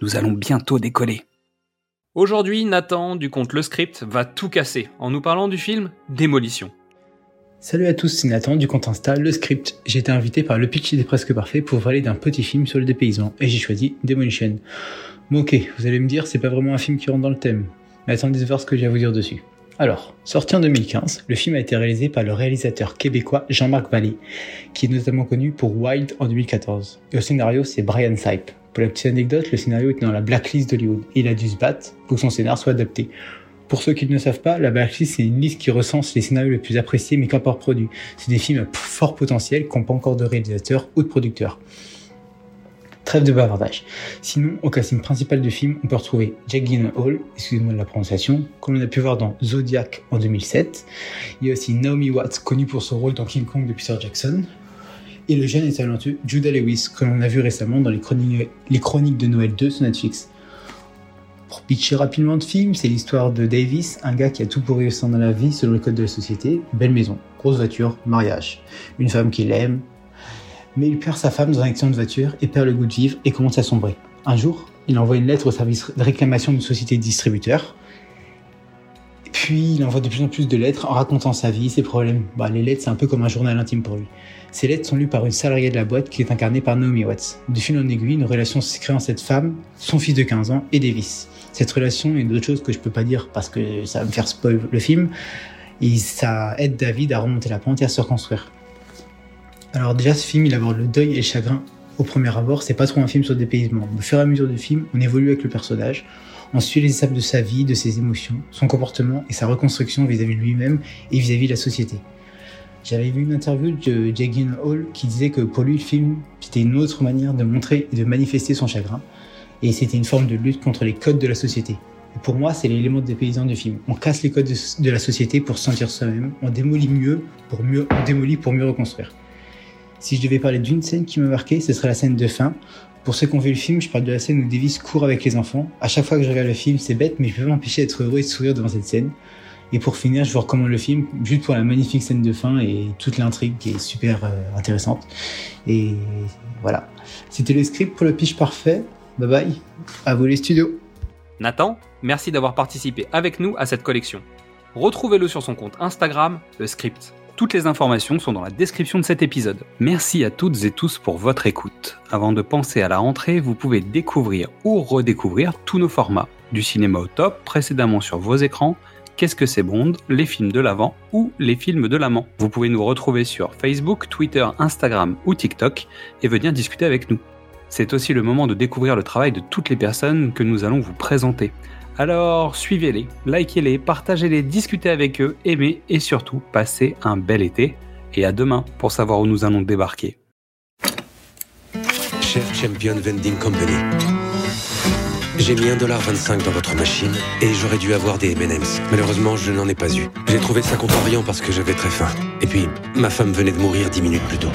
nous allons bientôt décoller. Aujourd'hui, Nathan, du compte Le Script, va tout casser en nous parlant du film Démolition. Salut à tous, c'est Nathan du compte Insta Le Script. J'ai été invité par le pitch des presque parfait pour parler d'un petit film sur le dépaysement et j'ai choisi Demolition. Bon ok, vous allez me dire, c'est pas vraiment un film qui rentre dans le thème, mais attendez de voir ce que j'ai à vous dire dessus. Alors, sorti en 2015, le film a été réalisé par le réalisateur québécois Jean-Marc Vallée, qui est notamment connu pour Wild en 2014. Et au scénario, c'est Brian Sipe. Pour la petite anecdote, le scénario était dans la blacklist d'Hollywood. Il a dû se battre pour que son scénario soit adapté. Pour ceux qui ne le savent pas, la blacklist c'est une liste qui recense les scénarios les plus appréciés mais pas produits. C'est des films à fort potentiel qui n'ont pas encore de réalisateur ou de producteur. Trêve de bavardage. Sinon, au casting principal du film, on peut retrouver Jack Gyllenhaal, excusez-moi de la prononciation, comme on a pu voir dans Zodiac en 2007. Il y a aussi Naomi Watts, connue pour son rôle dans King Kong de Peter Jackson et le jeune et talentueux Judah Lewis, que l'on a vu récemment dans les chroniques, les de Noël 2 sur Netflix. Pour pitcher rapidement le film, c'est l'histoire de Davis, un gars qui a tout pour réussir dans la vie selon le code de la société, belle maison, grosse voiture, mariage, une femme qu'il aime, mais il perd sa femme dans un accident de voiture et perd le goût de vivre et commence à sombrer. Un jour, il envoie une lettre au service de réclamation d'une société de distributeurs, puis il envoie de plus en plus de lettres en racontant sa vie, ses problèmes. Bah, les lettres, c'est un peu comme un journal intime pour lui. Ces lettres sont lues par une salariée de la boîte qui est incarnée par Naomi Watts. De fil en aiguille, une relation se crée entre cette femme, son fils de 15 ans et Davis. Cette relation est d'autres chose que je peux pas dire parce que ça va me faire spoil le film. Et ça aide David à remonter la pente et à se reconstruire. Alors déjà, ce film, il aborde le deuil et le chagrin au premier abord. C'est pas trop un film sur le dépaysement. Au fur et à mesure du film, on évolue avec le personnage. On suit les étapes de sa vie, de ses émotions, son comportement et sa reconstruction vis-à-vis de lui-même et vis-à-vis de la société. J'avais vu une interview de Jake Hall qui disait que pour lui, le film, c'était une autre manière de montrer et de manifester son chagrin. Et c'était une forme de lutte contre les codes de la société. Et pour moi, c'est l'élément des paysans du film. On casse les codes de, la société pour se sentir soi-même. On démolit mieux pour mieux, on démolit pour mieux reconstruire. Si je devais parler d'une scène qui m'a marqué, ce serait la scène de fin. Pour ceux qui ont vu le film, je parle de la scène où Davis court avec les enfants. À chaque fois que je regarde le film, c'est bête, mais je peux pas m'empêcher d'être heureux et de sourire devant cette scène. Et pour finir, je vous recommande le film juste pour la magnifique scène de fin et toute l'intrigue qui est super euh, intéressante. Et voilà. C'était le script pour le pitch parfait. Bye bye. À vous les studios. Nathan, merci d'avoir participé avec nous à cette collection. Retrouvez-le sur son compte Instagram, le script. Toutes les informations sont dans la description de cet épisode. Merci à toutes et tous pour votre écoute. Avant de penser à la rentrée, vous pouvez découvrir ou redécouvrir tous nos formats. Du cinéma au top, précédemment sur vos écrans, Qu'est-ce que c'est Bond, les films de l'avant ou les films de l'amant. Vous pouvez nous retrouver sur Facebook, Twitter, Instagram ou TikTok et venir discuter avec nous. C'est aussi le moment de découvrir le travail de toutes les personnes que nous allons vous présenter. Alors suivez-les, likez-les, partagez-les, discutez avec eux, aimez et surtout passez un bel été. Et à demain pour savoir où nous allons débarquer. Cher Champion Vending Company. J'ai mis 1,25$ dans votre machine et j'aurais dû avoir des M&M's. Malheureusement, je n'en ai pas eu. J'ai trouvé ça contrariant parce que j'avais très faim. Et puis, ma femme venait de mourir 10 minutes plus tôt.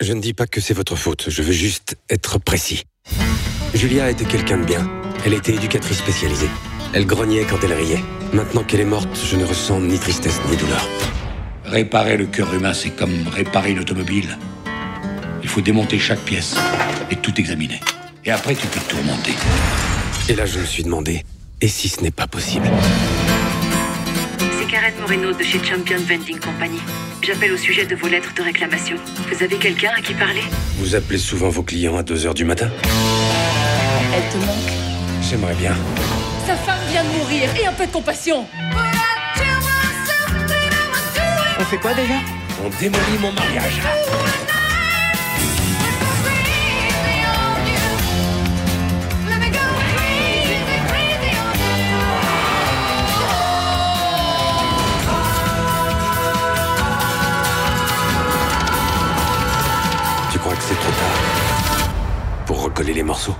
Je ne dis pas que c'est votre faute, je veux juste être précis. Julia était quelqu'un de bien. Elle était éducatrice spécialisée. Elle grognait quand elle riait. Maintenant qu'elle est morte, je ne ressens ni tristesse ni douleur. Réparer le cœur humain, c'est comme réparer une automobile. Il faut démonter chaque pièce et tout examiner. Et après, tu peux tout remonter. Et là, je me suis demandé, et si ce n'est pas possible? C'est Karen Moreno de chez Champion Vending Company. J'appelle au sujet de vos lettres de réclamation. Vous avez quelqu'un à qui parler? Vous appelez souvent vos clients à 2h du matin? Elle te manque J'aimerais bien. Sa femme vient de mourir et un peu de compassion. On fait quoi déjà? On démolit mon mariage. Tu crois que c'est trop tard pour recoller les morceaux?